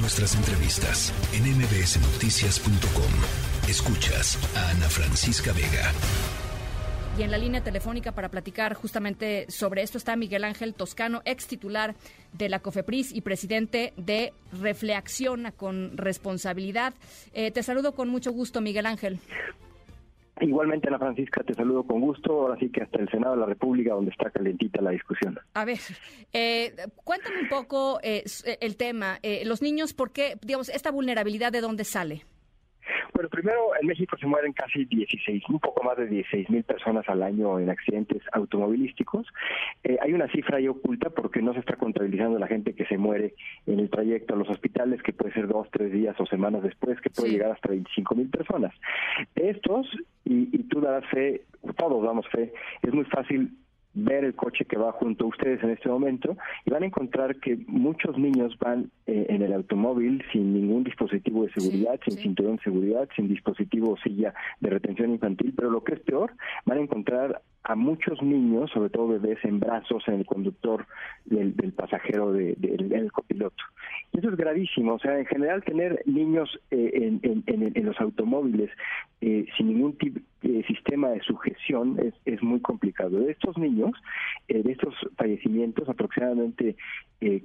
Nuestras entrevistas en mbsnoticias.com. Escuchas a Ana Francisca Vega. Y en la línea telefónica para platicar justamente sobre esto está Miguel Ángel Toscano, ex titular de la COFEPRIS y presidente de Reflexiona con Responsabilidad. Eh, te saludo con mucho gusto, Miguel Ángel. Igualmente, Ana Francisca, te saludo con gusto. Ahora sí que hasta el Senado de la República, donde está calentita la discusión. A ver, eh, cuéntame un poco eh, el tema. los niños, ¿por qué, digamos, esta vulnerabilidad de dónde sale? Bueno, primero, en México se mueren casi 16, un poco más de 16 mil personas al año en accidentes automovilísticos. Eh, hay una cifra ahí oculta porque no se está contabilizando la gente que se muere en el trayecto a los hospitales, que puede ser dos, tres días o semanas después, que puede llegar hasta 25 mil personas. estos, y, y tú darás fe, todos damos fe, es muy fácil ver el coche que va junto a ustedes en este momento y van a encontrar que muchos niños van eh, en el automóvil sin ningún dispositivo de seguridad, sin cinturón de seguridad, sin dispositivo o silla de retención infantil, pero lo que es peor, van a encontrar a muchos niños, sobre todo bebés, en brazos en el conductor del, pasajero del copiloto. Gravísimo. O sea, en general tener niños eh, en, los automóviles eh, sin ningún tipo de sistema de sujeción es, es muy complicado. De estos niños, eh, de estos fallecimientos, aproximadamente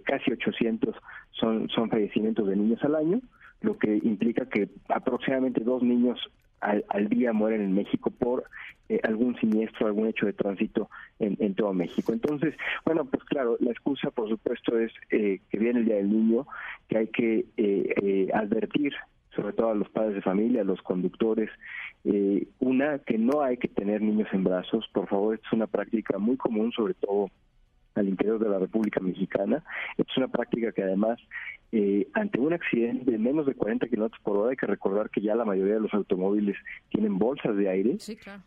casi 800 son, son fallecimientos de niños al año, lo que implica que aproximadamente dos niños al, día mueren en México por eh, algún siniestro, algún hecho de tránsito en, todo México. Entonces, bueno, pues claro, la excusa, por supuesto, es eh, que viene el Día del Niño, que hay que eh, advertir sobre todo a los padres de familia, a los conductores, una, que no hay que tener niños en brazos, por favor, es una práctica muy común, sobre todo al interior de la República Mexicana. Es una práctica que además eh, ante un accidente de menos de 40 kilómetros por hora, hay que recordar que ya la mayoría de los automóviles tienen bolsas de aire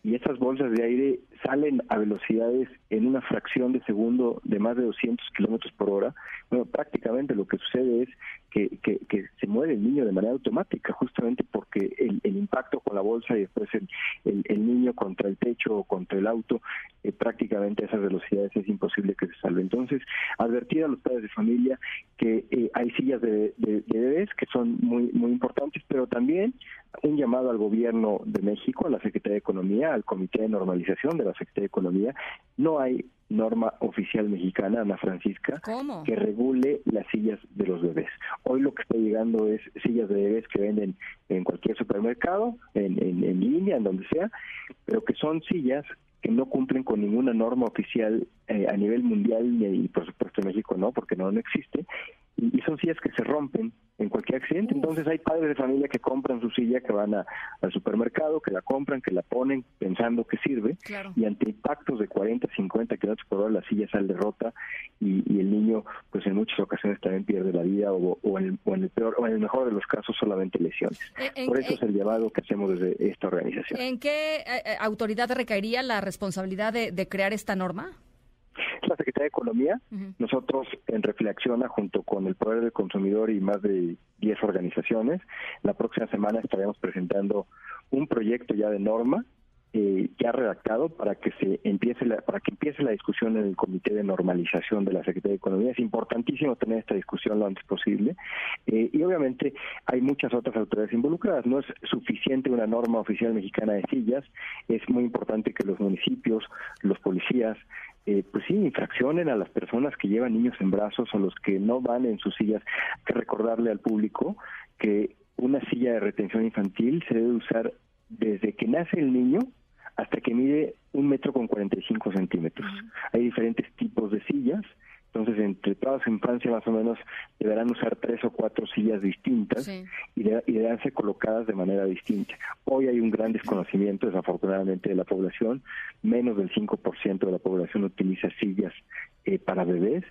y esas bolsas de aire salen a velocidades en una fracción de segundo de más de 200 kilómetros por hora. Bueno, prácticamente lo que sucede es que, se muere el niño de manera automática, justamente porque el, impacto con la bolsa y después el, el, niño contra el techo o contra el auto, eh, prácticamente a esas velocidades es imposible que se salve. Entonces, advertir a los padres de familia que eh, hay sillas de, bebés que son muy muy importantes, pero también un llamado al gobierno de México, a la Secretaría de Economía, al Comité de Normalización de la Secretaría de Economía. No hay norma oficial mexicana, Ana Francisca, que regule las sillas de los bebés. Hoy lo que está llegando es sillas de bebés que venden en cualquier supermercado, en, en línea, en donde sea, pero que son sillas que no cumplen con ninguna norma oficial eh, a nivel mundial y por supuesto en México no, porque no, no existe, y, son sillas que se rompen en cualquier accidente. Entonces hay padres de familia que compran su silla, que van al supermercado, que la compran, que la ponen pensando que sirve, y ante impactos de 40, 50 kilómetros por hora la silla sale rota y, el niño pues en muchas ocasiones también pierde la vida o, en, el, peor o en el mejor de los casos solamente lesiones. Eh, por eso es el llamado que hacemos desde esta organización. ¿En qué eh, autoridad recaería la responsabilidad de crear esta norma? La Secretaría de Economía. Nosotros en Reflexiona, junto con el Poder del Consumidor y más de 10 organizaciones, la próxima semana estaremos presentando un proyecto ya de norma eh, ya redactado para que se empiece la, para que empiece la discusión en el Comité de Normalización de la Secretaría de Economía. Es importantísimo tener esta discusión lo antes posible eh, y obviamente hay muchas otras autoridades involucradas. No es suficiente una norma oficial mexicana de sillas. Es muy importante que los municipios, los policías, eh, pues sí, infraccionen a las personas que llevan niños en brazos o los que no van en sus sillas. Hay que recordarle al público que una silla de retención infantil se debe usar desde que nace el niño hasta que mide un metro con 45 centímetros. Hay diferentes tipos de sillas entonces, entre toda su infancia más o menos deberán usar tres o cuatro sillas distintas y, deberán ser colocadas de manera distinta. Hoy hay un gran desconocimiento, desafortunadamente, de la población. Menos del 5% de la población utiliza sillas eh, para bebés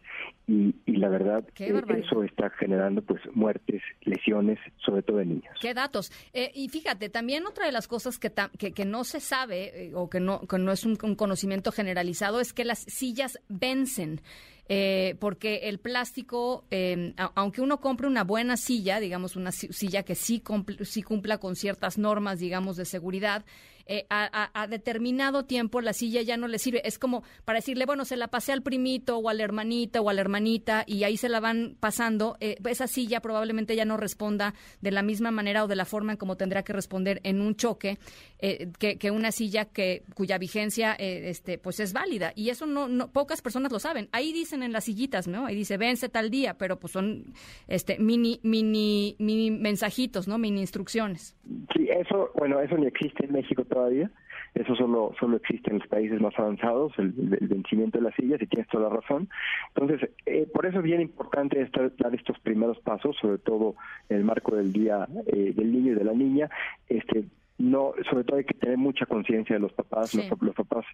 y, la verdad eh, eso está generando pues muertes, lesiones, sobre todo de niños. Qué datos. Eh, y fíjate, también otra de las cosas que, que, no se sabe o que no, que no es un conocimiento generalizado es que las sillas vencen. Eh, porque el plástico, em, aunque uno compre una buena silla, digamos una silla que sí, sí cumpla con ciertas normas, digamos, de seguridad, eh, a, determinado tiempo la silla ya no le sirve. Es como para decirle, bueno, se la pasé al primito o al hermanito o a la hermanita y ahí se la van pasando. Eh, esa silla probablemente ya no responda de la misma manera o de la forma en como tendrá que responder en un choque eh, que, una silla que cuya vigencia este pues es válida. Y eso no, no, pocas personas lo saben. Ahí dicen en las sillitas, ¿no? Ahí dice, vence tal día, pero pues son este mini, mini, mini mensajitos, ¿no? Mini instrucciones. Sí, eso, bueno, eso ni existe en México todavía. Eso solo solo existe en los países más avanzados, el, vencimiento de las sillas, y tienes toda la razón. Entonces, eh, por eso es bien importante estar, dar estos primeros pasos, sobre todo en el marco del Día eh, del Niño y de la Niña, este no, sobre todo hay que tener mucha conciencia de los papás. Los, papás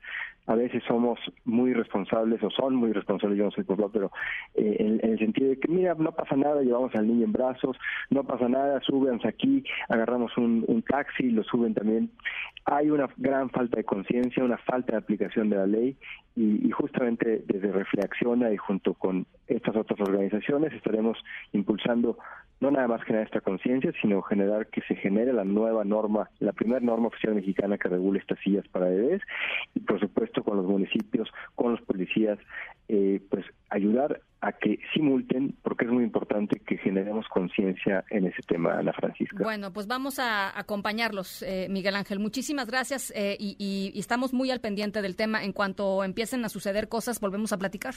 a veces somos muy responsables o son muy responsables, yo no soy papá, pero eh, en, el sentido de que, mira, no pasa nada, llevamos al niño en brazos, no pasa nada, súbense aquí, agarramos un, un taxi, lo suben también. Hay una gran falta de conciencia, una falta de aplicación de la ley y, y, justamente desde Reflexiona y junto con estas otras organizaciones estaremos impulsando no nada más generar esta conciencia, sino generar que se genere la nueva norma, la primera norma oficial mexicana que regule estas sillas para bebés y por supuesto con los municipios, con los policías, eh, pues ayudar a que simulten, porque es muy importante que generemos conciencia en ese tema, Ana Francisca. Bueno, pues vamos a acompañarlos, eh, Miguel Ángel. Muchísimas gracias eh, y, y estamos muy al pendiente del tema. En cuanto empiecen a suceder cosas, volvemos a platicar.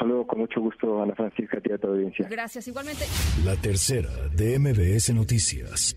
Saludo con mucho gusto, Ana Francisca, a ti a tu audiencia. Gracias, igualmente. La tercera de MBS Noticias.